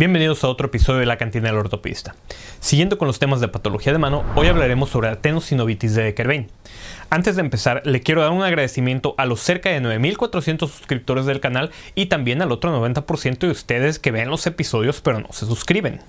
Bienvenidos a otro episodio de La Cantina del Ortopista. Siguiendo con los temas de patología de mano, hoy hablaremos sobre la tenosinovitis de Decker Antes de empezar, le quiero dar un agradecimiento a los cerca de 9.400 suscriptores del canal y también al otro 90% de ustedes que ven los episodios pero no se suscriben.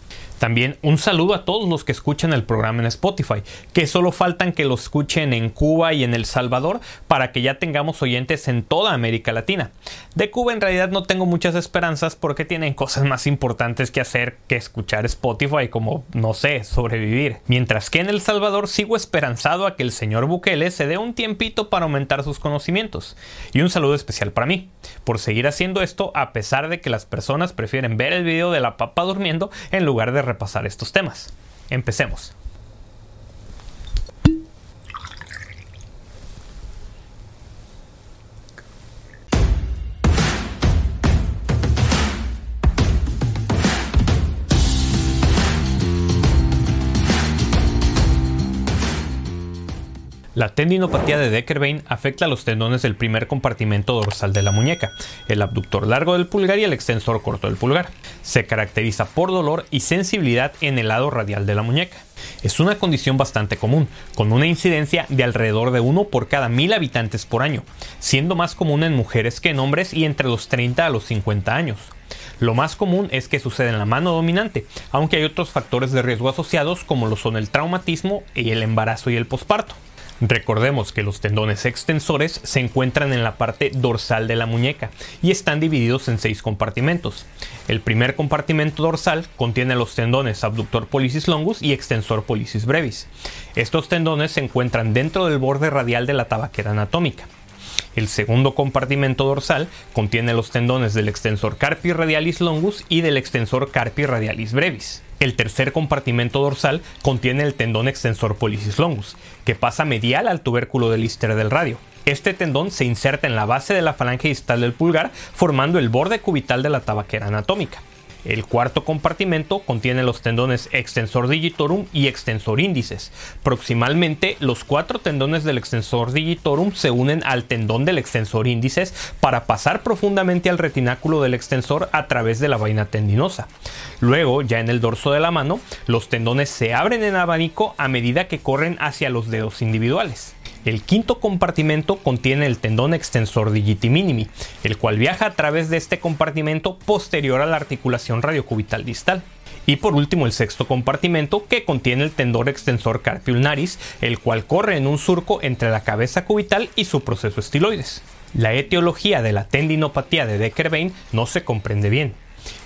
También un saludo a todos los que escuchan el programa en Spotify, que solo faltan que lo escuchen en Cuba y en El Salvador para que ya tengamos oyentes en toda América Latina. De Cuba en realidad no tengo muchas esperanzas porque tienen cosas más importantes que hacer que escuchar Spotify como, no sé, sobrevivir. Mientras que en El Salvador sigo esperanzado a que el señor Bukele se un tiempito para aumentar sus conocimientos. Y un saludo especial para mí, por seguir haciendo esto a pesar de que las personas prefieren ver el video de la papa durmiendo en lugar de repasar estos temas. Empecemos. La tendinopatía de Decker afecta a los tendones del primer compartimento dorsal de la muñeca, el abductor largo del pulgar y el extensor corto del pulgar. Se caracteriza por dolor y sensibilidad en el lado radial de la muñeca. Es una condición bastante común, con una incidencia de alrededor de 1 por cada mil habitantes por año, siendo más común en mujeres que en hombres y entre los 30 a los 50 años. Lo más común es que sucede en la mano dominante, aunque hay otros factores de riesgo asociados como lo son el traumatismo y el embarazo y el posparto. Recordemos que los tendones extensores se encuentran en la parte dorsal de la muñeca y están divididos en seis compartimentos. El primer compartimento dorsal contiene los tendones abductor pollicis longus y extensor pollicis brevis. Estos tendones se encuentran dentro del borde radial de la tabaquera anatómica. El segundo compartimento dorsal contiene los tendones del extensor carpi radialis longus y del extensor carpi radialis brevis. El tercer compartimento dorsal contiene el tendón extensor pollicis longus, que pasa medial al tubérculo del íster del radio. Este tendón se inserta en la base de la falange distal del pulgar, formando el borde cubital de la tabaquera anatómica. El cuarto compartimento contiene los tendones extensor digitorum y extensor índices. Proximalmente, los cuatro tendones del extensor digitorum se unen al tendón del extensor índices para pasar profundamente al retináculo del extensor a través de la vaina tendinosa. Luego, ya en el dorso de la mano, los tendones se abren en abanico a medida que corren hacia los dedos individuales. El quinto compartimento contiene el tendón extensor digiti minimi, el cual viaja a través de este compartimento posterior a la articulación radiocubital distal. Y por último el sexto compartimento que contiene el tendón extensor carpi ulnaris, el cual corre en un surco entre la cabeza cubital y su proceso estiloides. La etiología de la tendinopatía de Decker-Vein no se comprende bien.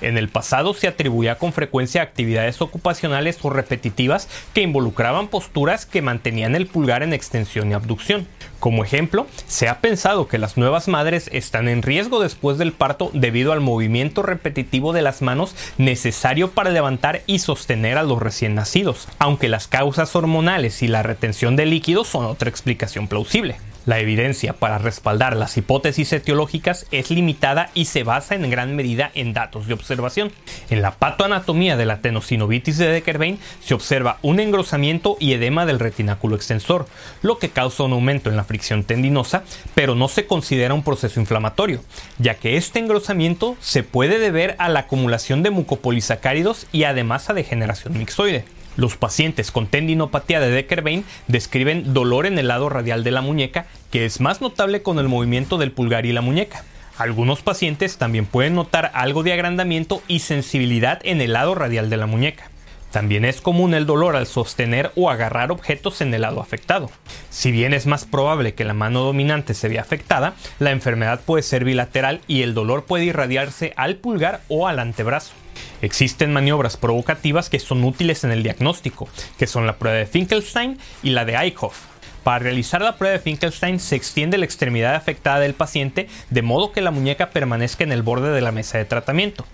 En el pasado se atribuía con frecuencia a actividades ocupacionales o repetitivas que involucraban posturas que mantenían el pulgar en extensión y abducción. Como ejemplo, se ha pensado que las nuevas madres están en riesgo después del parto debido al movimiento repetitivo de las manos necesario para levantar y sostener a los recién nacidos, aunque las causas hormonales y la retención de líquidos son otra explicación plausible. La evidencia para respaldar las hipótesis etiológicas es limitada y se basa en gran medida en datos de observación. En la patoanatomía de la tenosinovitis de Decker se observa un engrosamiento y edema del retináculo extensor, lo que causa un aumento en la fricción tendinosa, pero no se considera un proceso inflamatorio, ya que este engrosamiento se puede deber a la acumulación de mucopolisacáridos y además a degeneración mixoide. Los pacientes con tendinopatía de Decker-Vein describen dolor en el lado radial de la muñeca, que es más notable con el movimiento del pulgar y la muñeca. Algunos pacientes también pueden notar algo de agrandamiento y sensibilidad en el lado radial de la muñeca. También es común el dolor al sostener o agarrar objetos en el lado afectado. Si bien es más probable que la mano dominante se vea afectada, la enfermedad puede ser bilateral y el dolor puede irradiarse al pulgar o al antebrazo. Existen maniobras provocativas que son útiles en el diagnóstico, que son la prueba de Finkelstein y la de Eichhoff. Para realizar la prueba de Finkelstein se extiende la extremidad afectada del paciente de modo que la muñeca permanezca en el borde de la mesa de tratamiento.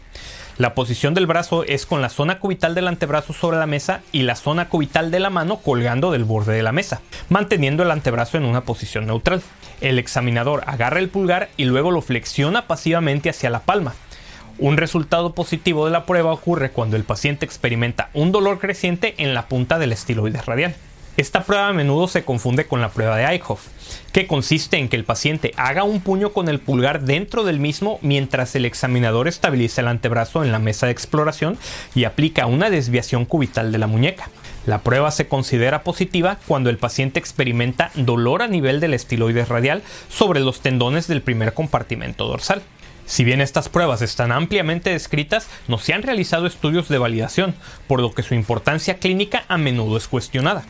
La posición del brazo es con la zona cubital del antebrazo sobre la mesa y la zona cubital de la mano colgando del borde de la mesa, manteniendo el antebrazo en una posición neutral. El examinador agarra el pulgar y luego lo flexiona pasivamente hacia la palma. Un resultado positivo de la prueba ocurre cuando el paciente experimenta un dolor creciente en la punta del estiloide radial. Esta prueba a menudo se confunde con la prueba de Eichhoff, que consiste en que el paciente haga un puño con el pulgar dentro del mismo mientras el examinador estabiliza el antebrazo en la mesa de exploración y aplica una desviación cubital de la muñeca. La prueba se considera positiva cuando el paciente experimenta dolor a nivel del estiloides radial sobre los tendones del primer compartimento dorsal. Si bien estas pruebas están ampliamente descritas, no se han realizado estudios de validación, por lo que su importancia clínica a menudo es cuestionada.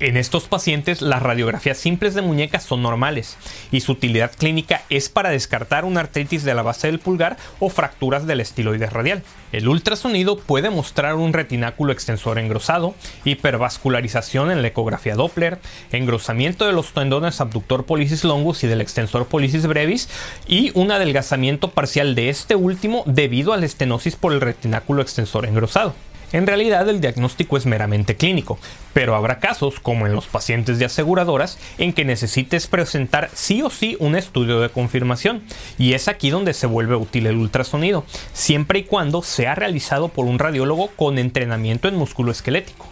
En estos pacientes las radiografías simples de muñecas son normales y su utilidad clínica es para descartar una artritis de la base del pulgar o fracturas del estiloide radial. El ultrasonido puede mostrar un retináculo extensor engrosado, hipervascularización en la ecografía Doppler, engrosamiento de los tendones abductor pollicis longus y del extensor pollicis brevis y un adelgazamiento parcial de este último debido a la estenosis por el retináculo extensor engrosado. En realidad el diagnóstico es meramente clínico, pero habrá casos, como en los pacientes de aseguradoras, en que necesites presentar sí o sí un estudio de confirmación, y es aquí donde se vuelve útil el ultrasonido, siempre y cuando sea realizado por un radiólogo con entrenamiento en músculo esquelético.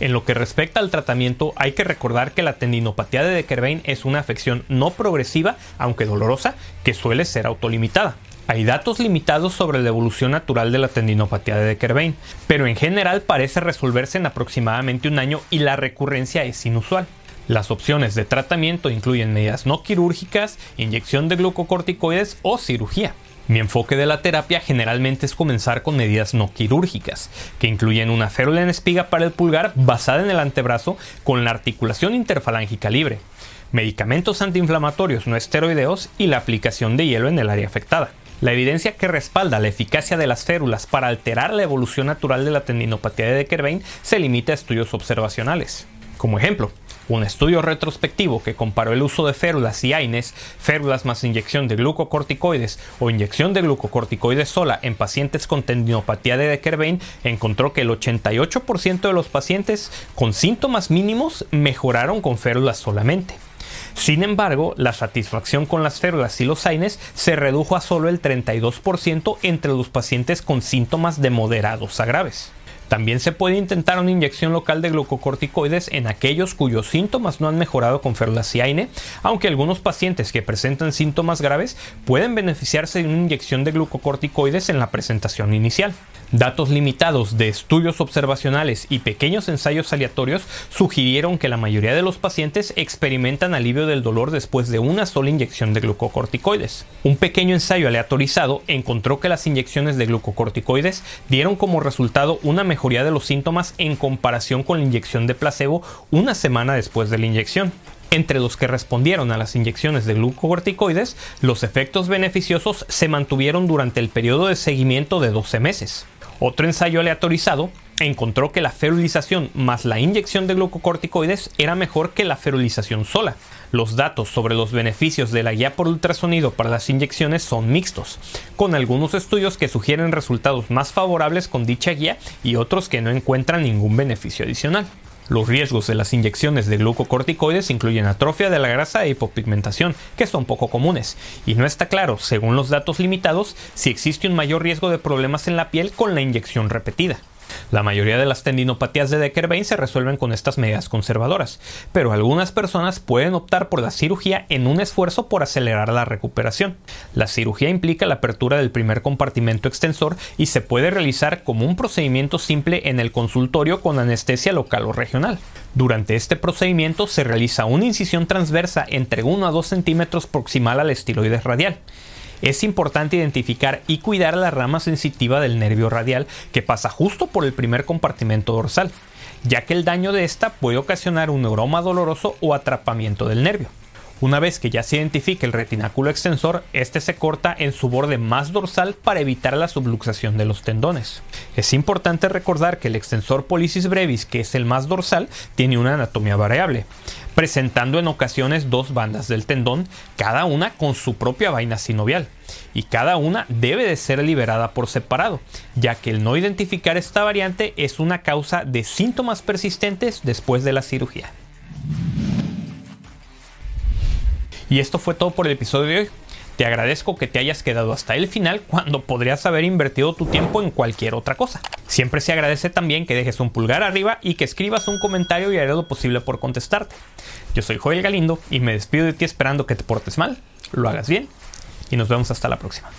En lo que respecta al tratamiento, hay que recordar que la tendinopatía de Deckerbein es una afección no progresiva, aunque dolorosa, que suele ser autolimitada. Hay datos limitados sobre la evolución natural de la tendinopatía de Deckerbein, pero en general parece resolverse en aproximadamente un año y la recurrencia es inusual. Las opciones de tratamiento incluyen medidas no quirúrgicas, inyección de glucocorticoides o cirugía. Mi enfoque de la terapia generalmente es comenzar con medidas no quirúrgicas, que incluyen una férula en espiga para el pulgar basada en el antebrazo con la articulación interfalángica libre, medicamentos antiinflamatorios no esteroideos y la aplicación de hielo en el área afectada. La evidencia que respalda la eficacia de las férulas para alterar la evolución natural de la tendinopatía de Deckerbein se limita a estudios observacionales. Como ejemplo, un estudio retrospectivo que comparó el uso de férulas y AINES, férulas más inyección de glucocorticoides o inyección de glucocorticoides sola en pacientes con tendinopatía de Deckerbein encontró que el 88% de los pacientes con síntomas mínimos mejoraron con férulas solamente. Sin embargo, la satisfacción con las férulas y los AINES se redujo a solo el 32% entre los pacientes con síntomas de moderados a graves. También se puede intentar una inyección local de glucocorticoides en aquellos cuyos síntomas no han mejorado con férulas y AINE, aunque algunos pacientes que presentan síntomas graves pueden beneficiarse de una inyección de glucocorticoides en la presentación inicial. Datos limitados de estudios observacionales y pequeños ensayos aleatorios sugirieron que la mayoría de los pacientes experimentan alivio del dolor después de una sola inyección de glucocorticoides. Un pequeño ensayo aleatorizado encontró que las inyecciones de glucocorticoides dieron como resultado una mejoría de los síntomas en comparación con la inyección de placebo una semana después de la inyección. Entre los que respondieron a las inyecciones de glucocorticoides, los efectos beneficiosos se mantuvieron durante el periodo de seguimiento de 12 meses. Otro ensayo aleatorizado encontró que la ferulización más la inyección de glucocorticoides era mejor que la ferulización sola. Los datos sobre los beneficios de la guía por ultrasonido para las inyecciones son mixtos, con algunos estudios que sugieren resultados más favorables con dicha guía y otros que no encuentran ningún beneficio adicional. Los riesgos de las inyecciones de glucocorticoides incluyen atrofia de la grasa e hipopigmentación, que son poco comunes, y no está claro, según los datos limitados, si existe un mayor riesgo de problemas en la piel con la inyección repetida. La mayoría de las tendinopatías de Deckerbein se resuelven con estas medidas conservadoras, pero algunas personas pueden optar por la cirugía en un esfuerzo por acelerar la recuperación. La cirugía implica la apertura del primer compartimento extensor y se puede realizar como un procedimiento simple en el consultorio con anestesia local o regional. Durante este procedimiento se realiza una incisión transversa entre 1 a 2 centímetros proximal al estiloide radial es importante identificar y cuidar la rama sensitiva del nervio radial que pasa justo por el primer compartimento dorsal, ya que el daño de esta puede ocasionar un neuroma doloroso o atrapamiento del nervio. Una vez que ya se identifica el retináculo extensor, este se corta en su borde más dorsal para evitar la subluxación de los tendones. Es importante recordar que el extensor pollicis brevis, que es el más dorsal, tiene una anatomía variable, presentando en ocasiones dos bandas del tendón, cada una con su propia vaina sinovial, y cada una debe de ser liberada por separado, ya que el no identificar esta variante es una causa de síntomas persistentes después de la cirugía. Y esto fue todo por el episodio de hoy. Te agradezco que te hayas quedado hasta el final cuando podrías haber invertido tu tiempo en cualquier otra cosa. Siempre se agradece también que dejes un pulgar arriba y que escribas un comentario y haré lo posible por contestarte. Yo soy Joel Galindo y me despido de ti esperando que te portes mal, lo hagas bien y nos vemos hasta la próxima.